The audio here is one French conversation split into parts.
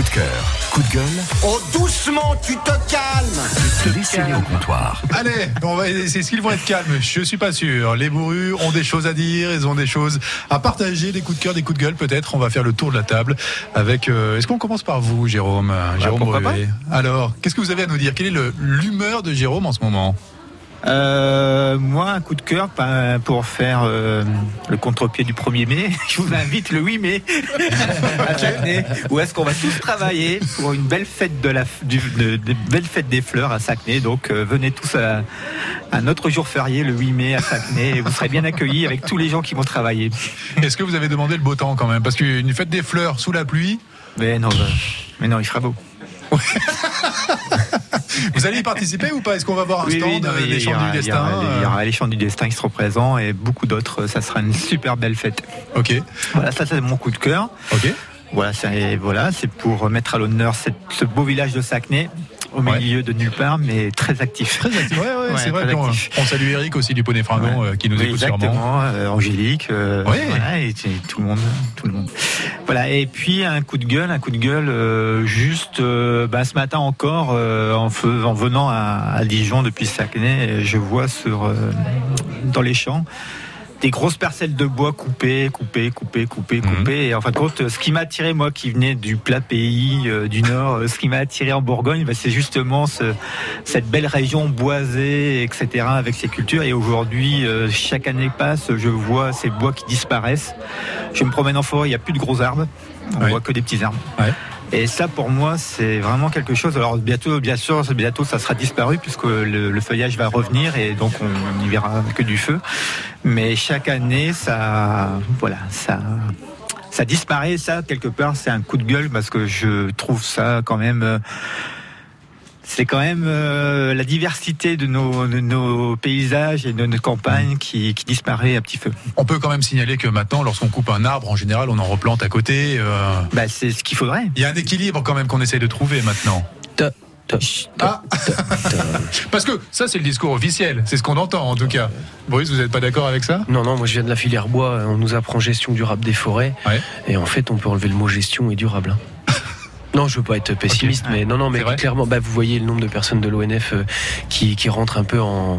Coup de cœur, coup de gueule. Oh, doucement, tu te calmes Laissez-les au comptoir. Allez, on va c'est ce qu'ils vont être calmes. Je suis pas sûr. Les bourrus ont des choses à dire, ils ont des choses à partager, des coups de cœur, des coups de gueule. Peut-être on va faire le tour de la table avec. euh, Est-ce qu'on commence par vous, Jérôme? Jérôme Bah, Bruet. Alors, qu'est-ce que vous avez à nous dire? Quelle est le- l'humeur de Jérôme en ce moment? Euh, moi, un coup de cœur pas- pour faire euh, le contre-pied du 1er mai. Je vous invite le 8 mai à Sacnay, où est-ce qu'on va tous travailler pour une belle fête de la du, de, de- belle fête des fleurs à Sacnay. Donc euh, venez tous à, à notre jour férié le 8 mai à Sacnay et vous serez bien accueillis avec tous les gens qui vont travailler. Est-ce que vous avez demandé le beau temps quand même? Parce qu'une fête des fleurs sous la pluie, Mais non, bah, mais non, il fera beau. vous allez y participer ou pas Est-ce qu'on va voir un stand oui, non, y chants du destin Il y aura les chants du destin qui seront présents et beaucoup d'autres. Ça sera une super belle fête. Ok, Voilà, ça c'est mon coup de cœur. ok. Voilà, c'est voilà, pour mettre à l'honneur ce beau village de Sacnay, au Ouais. milieu de nulle part, mais très actif. Très actif. Ouais, ouais, Ouais, c'est vrai. actif. On salue Eric aussi du Poney Fringant euh, qui nous Oui, écoute sûrement. exactement, euh, Angélique, euh, voilà, et, et tout le monde, tout le monde. Voilà, et puis un coup de gueule, un coup de gueule, euh, juste euh, bah, ce matin encore, euh, en, feu- en venant à, à Dijon depuis Sacnay, je vois sur euh, dans les champs des grosses parcelles de bois coupées, coupées, coupées, coupées, Mhm. coupées. Et en fin de compte, ce qui m'a attiré, moi qui venais du plat pays euh, du Nord, euh, ce qui m'a attiré en Bourgogne, bah, c'est justement ce, cette belle région boisée, etc., avec ses cultures. Et aujourd'hui, euh, chaque année passe, je vois ces bois qui disparaissent. Je me promène en forêt, il n'y a plus de gros arbres. On Ouais. voit que des petits arbres. Ouais. Et ça, pour moi, c'est vraiment quelque chose. Alors bientôt, bien sûr, bientôt, ça sera disparu puisque le, le feuillage va revenir et donc on n'y verra que du feu. Mais chaque année, ça, voilà, ça, ça disparaît. Ça, quelque part, c'est un coup de gueule parce que je trouve ça quand même. C'est quand même euh, la diversité de nos, de nos paysages et de nos campagnes qui, qui disparaît à petit feu. On peut quand même signaler que maintenant, lorsqu'on coupe un arbre, en général, on en replante à côté. euh, Bah, c'est ce qu'il faudrait. Il y a un équilibre quand même qu'on essaye de trouver maintenant. Ah Parce que ça, c'est le discours officiel. C'est ce qu'on entend en tout cas. Boris, vous n'êtes pas d'accord avec ça? Non, non, moi je viens de la filière bois. On nous apprend gestion durable des forêts. Ouais. Et en fait, on peut enlever le mot gestion et durable. Non, je veux pas être pessimiste, mais non, non, mais clairement, bah, vous voyez le nombre de personnes de l'ONF euh, qui, qui rentrent un peu en,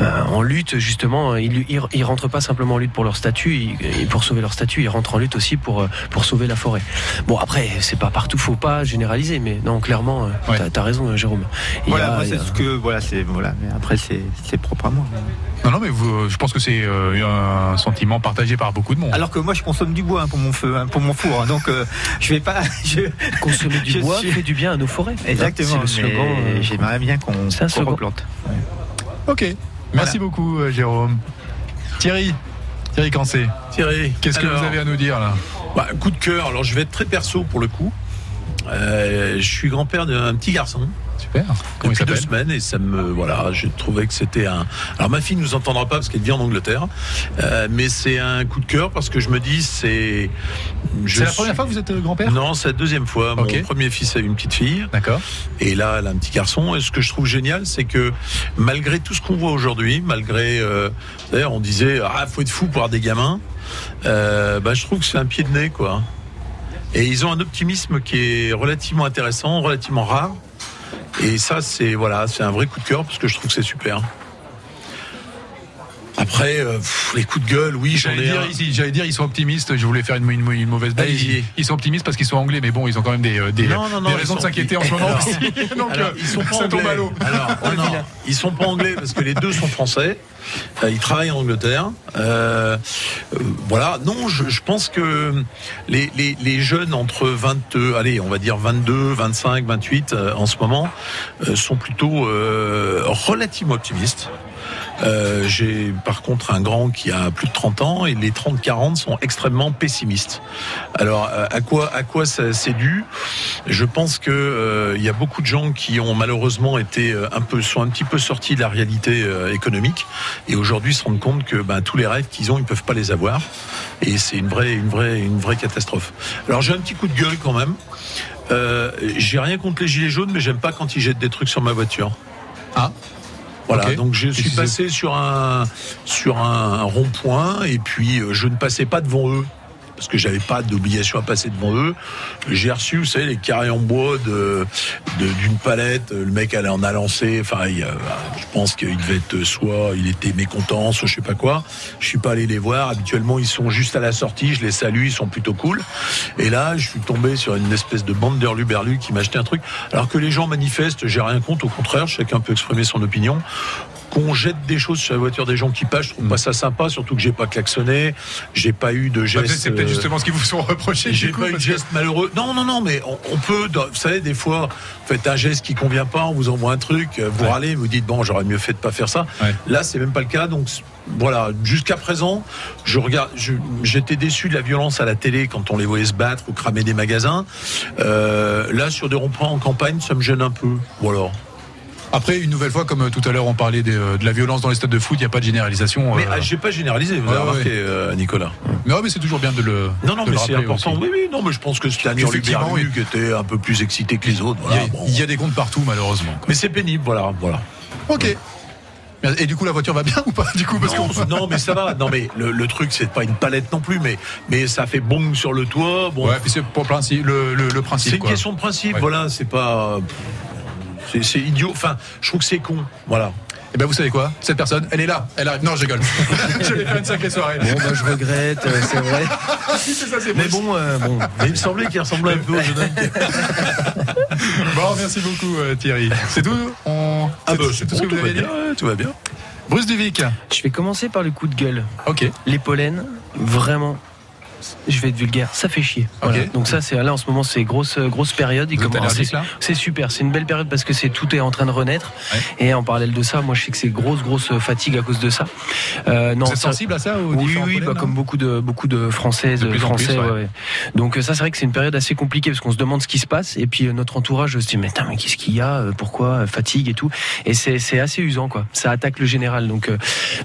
euh, en lutte, justement. Ils, ils, ils rentrent pas simplement en lutte pour leur statut, et pour sauver leur statut, ils rentrent en lutte aussi pour, euh, pour sauver la forêt. Bon, après, c'est pas partout, faut pas généraliser, mais non, clairement, Ouais. t'as as raison, Jérôme. Il Voilà, c'est a- ce que, voilà, c'est, voilà. Mais après, c'est, c'est propre à moi. Non, non, mais vous, je pense que c'est euh, un sentiment partagé par beaucoup de monde. Alors que moi, je consomme du bois hein, pour mon feu, hein, pour mon four. hein, donc, euh, je vais pas. Je... consommer du bois suis- fait du bien à nos forêts. Exactement. C'est le slogan. mais euh, J'aimerais bien qu'on, C'est un qu'on slogan. replante. Ok. Merci beaucoup, euh, Jérôme. Thierry. Thierry Cancé, Thierry, qu'est-ce que vous avez à nous dire là? Bah, Coup de cœur, alors je vais être très perso pour le coup. Euh, je suis grand-père d'un petit garçon Super. Comment il depuis deux semaines et ça me voilà, j'ai trouvé que c'était un. Alors ma fille nous entendra pas parce qu'elle vit en Angleterre, euh, mais c'est un coup de cœur parce que je me dis c'est. je C'est la suis- première fois que vous êtes euh, grand-père? Non, c'est la deuxième fois. Ok. Mon premier fils a eu une petite fille D'accord. et là, elle a un petit garçon. Et ce que je trouve génial, c'est que malgré tout ce qu'on voit aujourd'hui, malgré, euh, d'ailleurs, on disait ah faut être fou pour avoir des gamins, bah, je trouve que c'est un pied de nez quoi. Et ils ont un optimisme qui est relativement intéressant, relativement rare. Et ça, c'est voilà, c'est un vrai coup de cœur parce que je trouve que c'est super. Après, euh, pff, les coups de gueule, oui, j'en J'allais ai dire, un. ici, j'allais dire, ils sont optimistes. Je voulais faire une, une- une mauvaise blague. Ils, ils sont optimistes parce qu'ils sont anglais, mais bon, ils ont quand même des, euh, des, Non, non, non, des raisons de s'inquiéter en ce moment Alors- aussi. Donc, Alors, euh, ils sont pas ça tombe à anglais. l'eau. Alors, non, non, ils sont pas anglais parce que les deux sont français. Euh, ils travaillent en Angleterre. Euh, euh, voilà. Non, je, je pense que les, les, les jeunes entre 22, allez, on va dire 22, 25, 28 euh, en ce moment euh, sont plutôt euh, relativement optimistes. Euh, J'ai par contre un grand qui a plus de 30 ans et les 30-40 sont extrêmement pessimistes. Alors euh, à quoi à quoi c'est dû? Je pense que euh, y a beaucoup de gens qui ont malheureusement été un peu sont un petit peu sortis de la réalité économique et aujourd'hui se rendent compte que ben, tous les rêves qu'ils ont ils peuvent pas les avoir et c'est une vraie une vraie une vraie catastrophe. Alors j'ai un petit coup de gueule quand même. J'ai rien contre les gilets jaunes mais j'aime pas quand ils jettent des trucs sur ma voiture. Ah. Voilà, donc je suis passé sur un sur un, rond-point et puis euh, je ne passais pas devant eux. Parce que j'avais pas d'obligation à passer devant eux. J'ai reçu, vous savez, les carrés en bois de d'une palette. Le mec allait en a lancé. Enfin, euh, je pense qu'il devait être soit il était mécontent, soit je sais pas quoi. Je suis pas allé les voir. Habituellement, ils sont juste à la sortie. Je les salue, ils sont plutôt cool. Et là, je suis tombé sur une espèce de bande d'hurluberlus qui m'a acheté un truc. Alors que les gens manifestent, j'ai rien contre. Au contraire, chacun peut exprimer son opinion qu'on jette des choses sur la voiture des gens qui passent, je trouve pas ça sympa, surtout que j'ai pas klaxonné, j'ai pas eu de Bah, geste. C'est peut-être euh, justement ce qu'ils vous sont reprochés. j'ai coup, pas eu de parce que- geste malheureux. Non, non, non, mais on, on peut, vous savez, des fois, vous faites un geste qui convient pas, on vous envoie un truc, euh, vous Ouais. râlez, vous dites bon, j'aurais mieux fait de pas faire ça. Ouais. Là, c'est même pas le cas, donc voilà. Jusqu'à présent, je regarde, j'étais déçu de la violence à la télé quand on les voyait se battre ou cramer des magasins. Euh, là, sur des ronds-points en campagne, ça me gêne un peu. Ou alors. Après, une nouvelle fois, comme euh, tout à l'heure, on parlait euh, de la violence dans les stades de foot, il n'y a pas de généralisation. Mais euh, ah, j'ai pas généralisé, vous avez ouais. remarqué, euh, Nicolas. Mais ouais, mais c'est toujours bien de le. Non, non, mais c'est important. aussi. Oui, oui, non, mais je pense que c'était un Effectivement, hurluberlu qui était un peu plus excité que les autres. Il y, Voilà, a, bon. il y a des comptes partout, malheureusement. Mais c'est pénible, voilà, voilà. Ok. Et du coup, la voiture va bien ou pas Du coup, parce non, non, mais ça va. Non, mais le, le truc, c'est pas une palette non plus, mais, mais ça fait bong sur le toit. Bon, Ouais, c'est pour le principe. Le, le, le principe c'est une quoi. question de principe. Ouais. Voilà, c'est pas. C'est- C'est idiot. Enfin, je trouve que c'est con. Voilà. Et ben, vous savez quoi? Cette personne, elle est là. Elle arrive. Non, je rigole. je vais faire une sacrée soirée. Bon, bah, je regrette, euh, c'est vrai. c'est ça, c'est Mais bon, euh, bon. Mais il me semblait qu'il ressemblait un peu au jeune homme. Bon, merci beaucoup, euh, Thierry. C'est tout? On... Ah c'est- bah, c'est c'est tout ce que vous tout va avez dit? ouais, Tout va bien. Bruce Duvic. Je vais commencer par le coup de gueule. Ok. Les pollens, vraiment. Je vais être vulgaire, ça fait chier. Voilà. Donc ça, c'est là en ce moment, c'est grosse grosse période. Il commence- c'est- super, c'est une belle période parce que c'est tout est en train de renaître. Ouais. Et en parallèle de ça, moi je sais que c'est grosse grosse fatigue à cause de ça. Euh, non, Vous êtes ça- sensible à ça aux oui, oui, bah, comme beaucoup de beaucoup de Françaises, De plus en Français. plus, ouais. ouais, ouais. Donc euh, ça, c'est vrai que c'est une période assez compliquée parce qu'on se demande ce qui se passe et puis euh, notre entourage se dit mais, mais qu'est-ce qu'il y a, euh, pourquoi, euh, fatigue et tout. Et c'est c'est assez usant quoi. Ça attaque le général. Donc, euh,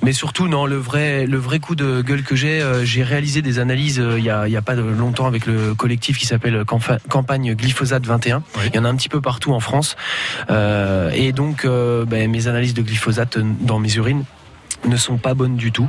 mais surtout non, le vrai le vrai coup de gueule que j'ai, euh, j'ai réalisé des analyses euh, il y a a pas de longtemps avec le collectif qui s'appelle Campa- campagne glyphosate 21. Oui. Il y en a un petit peu partout en France. Euh, et donc euh, ben, mes analyses de glyphosate dans mes urines ne sont pas bonnes du tout.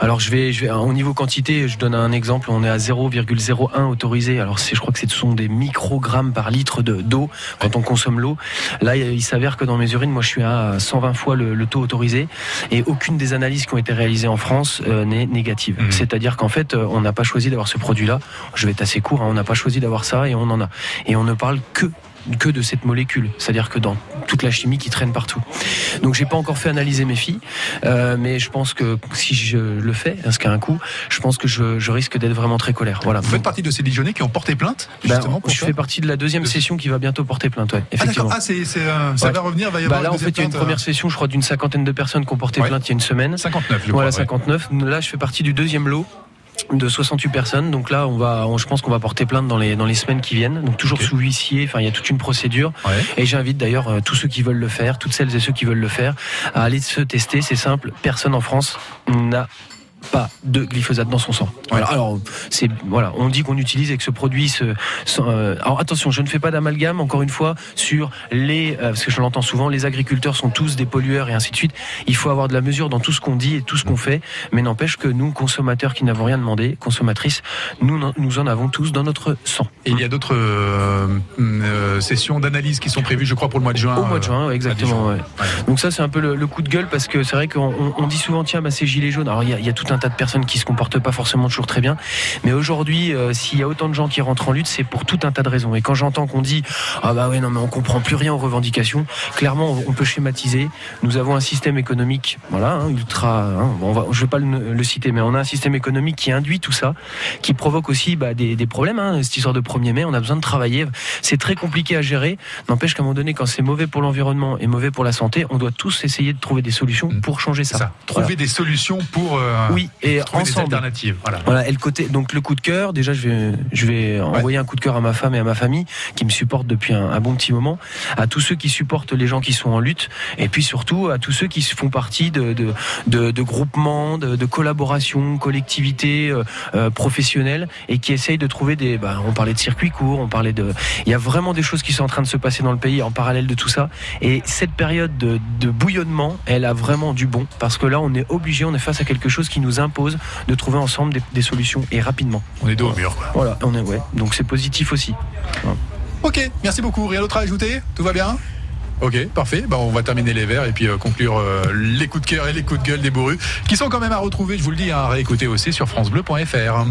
Alors je vais, je vais au niveau quantité, je donne un exemple, on est à 0,01 autorisé. Alors c'est, je crois que ce sont des microgrammes par litre de d'eau quand on consomme l'eau. Là, il s'avère que dans mes urines, moi je suis à 120 fois le, le taux autorisé et aucune des analyses qui ont été réalisées en France euh, n'est négative. Mhm. C'est-à-dire qu'en fait, euh, on n'a pas choisi d'avoir ce produit-là. Je vais être assez court, hein, on n'a pas choisi d'avoir ça et on en a. Et on ne parle que que de cette molécule, c'est-à-dire que dans toute la chimie qui traîne partout. Donc j'ai pas encore fait analyser mes filles, euh, mais je pense que si je le fais, ce qui a un coup, je pense que je, je risque d'être vraiment très colère. Voilà. Vous faites partie de ces Dijonais qui ont porté plainte Ben, pour je ça fais partie de la deuxième De- session qui va bientôt porter plainte. Ouais, Ah effectivement. Ah euh, ça Ouais. va revenir. Va y avoir Bah là, en fait, il y a une première session, je crois, d'une cinquantaine de personnes qui ont porté Ouais. plainte il y a une semaine. euh, 59. Je Voilà, crois, ouais. 59. Là, je fais partie du deuxième lot de 68 personnes. Donc là, on va, on- je pense qu'on va porter plainte dans les dans les semaines qui viennent. Donc toujours sous huissier. Enfin, il y a toute une procédure. Ouais. Et j'invite d'ailleurs euh, tous ceux qui veulent le faire, toutes celles et ceux qui veulent le faire, à aller se tester. C'est simple. Personne en France n'a pas de glyphosate dans son sang. Voilà. Alors c'est voilà, on dit qu'on utilise et que ce produit se, se- euh, alors attention, je ne fais pas d'amalgame encore une fois sur les euh, parce que je l'entends souvent, les agriculteurs sont tous des pollueurs et ainsi de suite. Il faut avoir de la mesure dans tout ce qu'on dit et tout ce qu'on fait, mais n'empêche que nous consommateurs qui n'avons rien demandé, consommatrices, nous nous en avons tous dans notre sang. Et il y a d'autres euh, euh, sessions d'analyse qui sont prévues, je crois, pour le mois de juin. Au mois de juin, ouais, exactement. ouais. Donc ça, c'est un peu le, le coup de gueule parce que c'est vrai qu'on on- on dit souvent tiens, bah, c'est gilet jaune. Alors il y, a- il y a tout un tas de personnes qui se comportent pas forcément toujours très bien, mais aujourd'hui, euh, s'il y a autant de gens qui rentrent en lutte, c'est pour tout un tas de raisons. Et quand j'entends qu'on dit ah bah ouais non mais on comprend plus rien aux revendications, clairement on, on peut schématiser. Nous avons un système économique, voilà, hein, ultra. hein, bon, on va, je vais pas le, le citer, mais on a un système économique qui induit tout ça, qui provoque aussi bah, des, des problèmes. Hein, cette histoire de 1er mai, on a besoin de travailler. C'est très compliqué à gérer. N'empêche qu'à un moment donné, quand c'est mauvais pour l'environnement et mauvais pour la santé, on doit tous essayer de trouver des solutions Mm. pour changer ça. Trouver des solutions pour euh, Oui, et des ensemble. alternatives. Voilà. Voilà, et le côté, donc le coup de cœur, déjà je vais, je vais envoyer un coup de cœur à ma femme et à ma famille qui me supportent depuis un, un bon petit moment, à tous ceux qui supportent les gens qui sont en lutte, et puis surtout à tous ceux qui font partie de, de, de, de groupements, de, de collaborations, collectivités euh, euh, professionnelles, et qui essayent de trouver des, bah, on parlait de circuits courts, on parlait de, il y a vraiment des choses qui sont en train de se passer dans le pays en parallèle de tout ça, et cette période de, de bouillonnement, elle a vraiment du bon, parce que là on est obligé, on est face à quelque chose qui nous nous impose de trouver ensemble des, des solutions et rapidement. On est dos au mur. quoi. Voilà, on est ouais. Donc c'est positif aussi. Ok, merci beaucoup. Rien d'autre à ajouter? Tout va bien? Ok, parfait. Bah, on va terminer les verres et puis euh, conclure euh, les coups de cœur et les coups de gueule des bourrus, qui sont quand même à retrouver, je vous le dis, à réécouter aussi sur FranceBleu.fr.